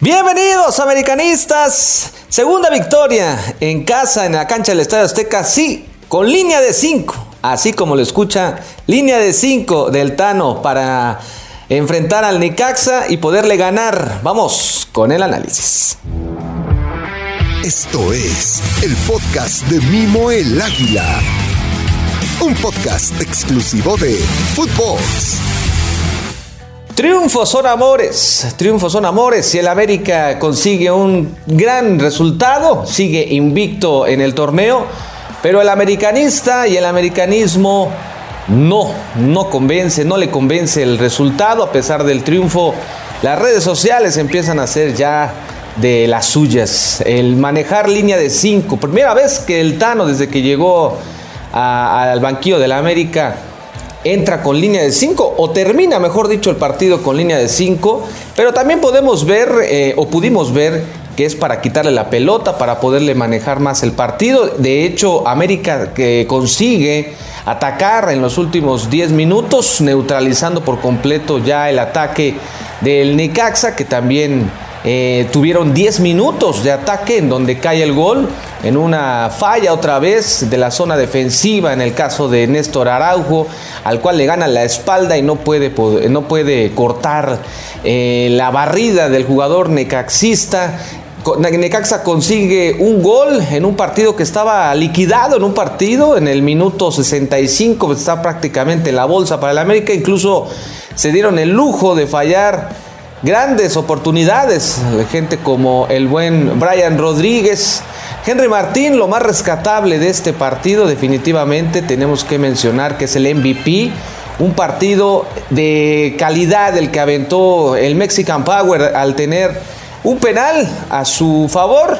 Bienvenidos americanistas. Segunda victoria en casa en la cancha del Estadio Azteca, sí, con línea de 5. Así como lo escucha, línea de 5 del Tano para enfrentar al Necaxa y poderle ganar. Vamos con el análisis. Esto es el podcast de Mimo el Águila. Un podcast exclusivo de Footbox. Triunfos son amores, triunfos son amores. Si el América consigue un gran resultado, sigue invicto en el torneo, pero el americanista y el americanismo no, no convence, no le convence el resultado a pesar del triunfo. Las redes sociales empiezan a ser ya de las suyas. El manejar línea de 5, primera vez que el Tano desde que llegó al banquillo de la América entra con línea de 5 o termina, mejor dicho, el partido con línea de 5, pero también podemos ver eh, o pudimos ver que es para quitarle la pelota, para poderle manejar más el partido. De hecho, América que consigue atacar en los últimos 10 minutos, neutralizando por completo ya el ataque del Necaxa, que también eh, tuvieron 10 minutos de ataque en donde cae el gol, en una falla otra vez de la zona defensiva en el caso de Néstor Araujo, al cual le gana la espalda y no puede, no puede cortar eh, la barrida del jugador necaxista. Necaxa consigue un gol en un partido que estaba liquidado en un partido en el minuto 65, está prácticamente en la bolsa para el América, incluso se dieron el lujo de fallar grandes oportunidades, gente como el buen Brian Rodríguez. Henry Martín, lo más rescatable de este partido definitivamente tenemos que mencionar que es el MVP, un partido de calidad el que aventó el Mexican Power al tener un penal a su favor.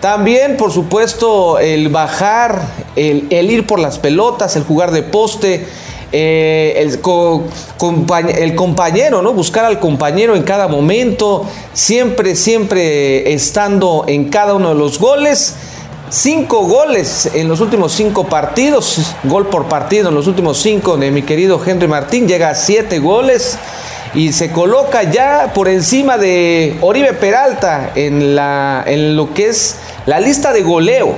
También, por supuesto, el bajar, el, el ir por las pelotas, el jugar de poste, eh, el, el, compañero, ¿no? Buscar al compañero en cada momento, siempre, siempre estando en cada uno de los goles. Cinco goles en los últimos cinco partidos, gol por partido en los últimos cinco de mi querido Henry Martín, llega a siete goles y se coloca ya por encima de Oribe Peralta en, la, en lo que es la lista de goleo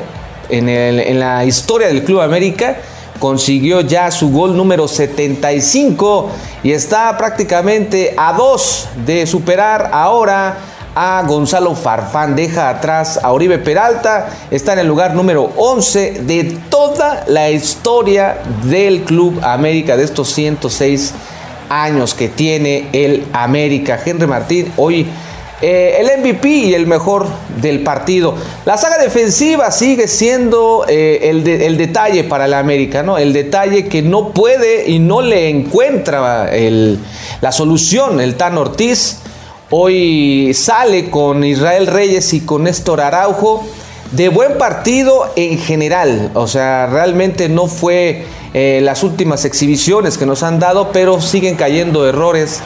en, en la historia del Club América consiguió ya su gol número 75 y está prácticamente a dos de superar ahora a Gonzalo Farfán. Deja atrás a Oribe Peralta. Está en el lugar número 11 de toda la historia del Club América de estos 106 años que tiene el América. Henry Martín hoy eh, el MVP y el mejor del partido. La saga defensiva sigue siendo eh, el, detalle para el América, ¿no? El detalle que no puede y no le encuentra la solución el Tan Ortiz. Hoy sale con Israel Reyes y con Néstor Araujo. De buen partido en general. O sea, realmente no fue eh, las últimas exhibiciones que nos han dado, pero siguen cayendo errores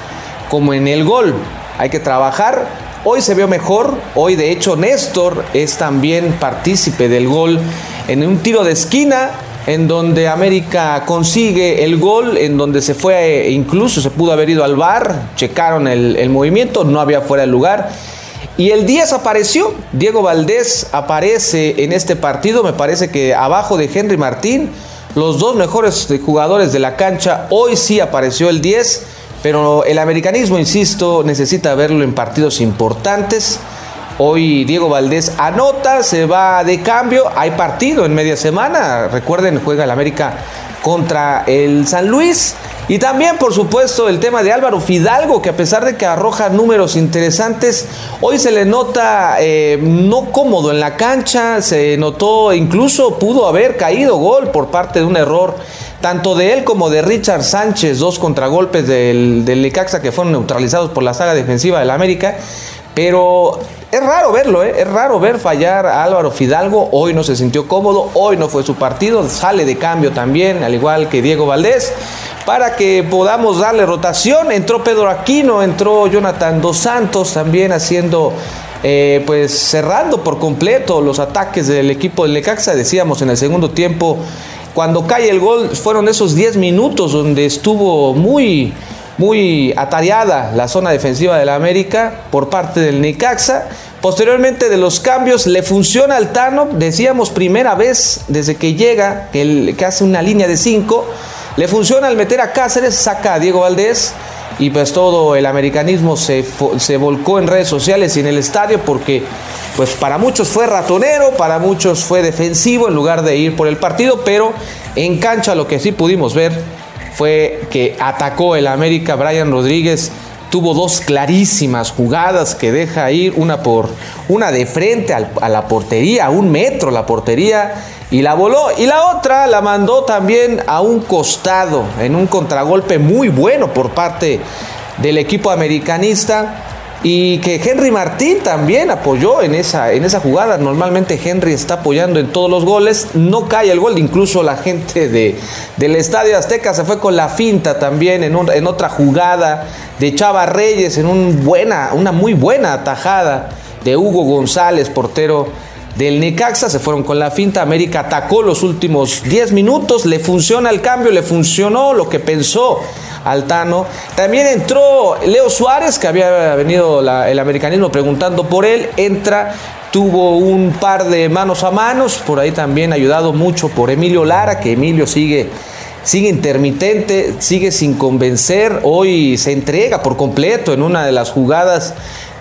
como en el gol. Hay que trabajar Hoy se vio mejor, hoy de hecho Néstor es también partícipe del gol en un tiro de esquina en donde América consigue el gol, en donde se fue, incluso se pudo haber ido al bar, checaron el, movimiento, no había fuera de lugar. Y el 10 apareció, Diego Valdés aparece en este partido, me parece que abajo de Henry Martín, los dos mejores jugadores de la cancha, hoy sí apareció el 10 pero el americanismo, insisto, necesita verlo en partidos importantes. Hoy Diego Valdés anota, se va de cambio. Hay partido en media semana. Recuerden, juega el América contra el San Luis. Y también, por supuesto, el tema de Álvaro Fidalgo, que a pesar de que arroja números interesantes, hoy se le nota eh, no cómodo en la cancha, se notó, incluso pudo haber caído gol por parte de un error tanto de él como de Richard Sánchez, dos contragolpes del, Necaxa que fueron neutralizados por la saga defensiva del América. Pero es raro verlo, ¿eh? es raro ver fallar a Álvaro Fidalgo. Hoy no se sintió cómodo, hoy no fue su partido, sale de cambio también, al igual que Diego Valdés, para que podamos darle rotación. Entró Pedro Aquino, entró Jonathan Dos Santos también haciendo eh, pues cerrando por completo los ataques del equipo del Necaxa. Decíamos en el segundo tiempo cuando cae el gol, fueron esos 10 minutos donde estuvo muy, muy atareada la zona defensiva de la América por parte del Necaxa. Posteriormente de los cambios le funciona al Tano, decíamos primera vez desde que llega, que, que hace una línea de 5, le funciona al meter a Cáceres, saca a Diego Valdés y pues todo el americanismo se, se volcó en redes sociales y en el estadio porque pues para muchos fue ratonero, para muchos fue defensivo en lugar de ir por el partido, pero en cancha lo que sí pudimos ver fue que atacó el América Brian Rodríguez tuvo dos clarísimas jugadas que deja ir una por una de frente a la portería, a un metro la portería y la voló. Y la otra la mandó también a un costado en un contragolpe muy bueno por parte del equipo americanista y que Henry Martín también apoyó en esa, en esa jugada. Normalmente Henry está apoyando en todos los goles, no cae el gol, incluso la gente de, del Estadio Azteca se fue con la finta también en, en otra jugada de Chava Reyes, en buena, una muy buena atajada de Hugo González, portero del Necaxa, se fueron con la finta, América atacó los últimos 10 minutos, le funciona el cambio, le funcionó lo que pensó Altano. También entró Leo Suárez, que había venido el americanismo preguntando por él, entra, tuvo un par de manos a manos, por ahí también ayudado mucho por Emilio Lara, que Emilio sigue sigue intermitente, sigue sin convencer, hoy se entrega por completo en una de las jugadas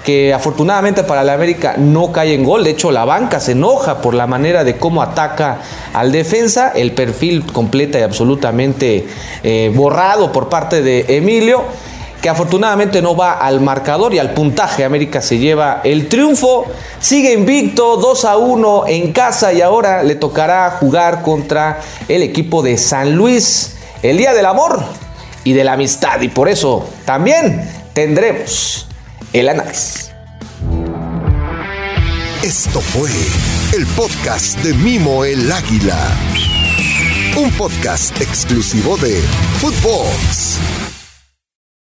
que afortunadamente para la América no cae en gol. De hecho, la banca se enoja por la manera de cómo ataca al defensa. El perfil completa y absolutamente eh, borrado por parte de Emilio que afortunadamente no va al marcador y al puntaje. América se lleva el triunfo, sigue invicto 2 a 1 en casa y ahora le tocará jugar contra el equipo de San Luis el Día del Amor y de la Amistad y por eso también tendremos el análisis. Esto fue el podcast de Mimo el Águila. Un podcast exclusivo de Footbox.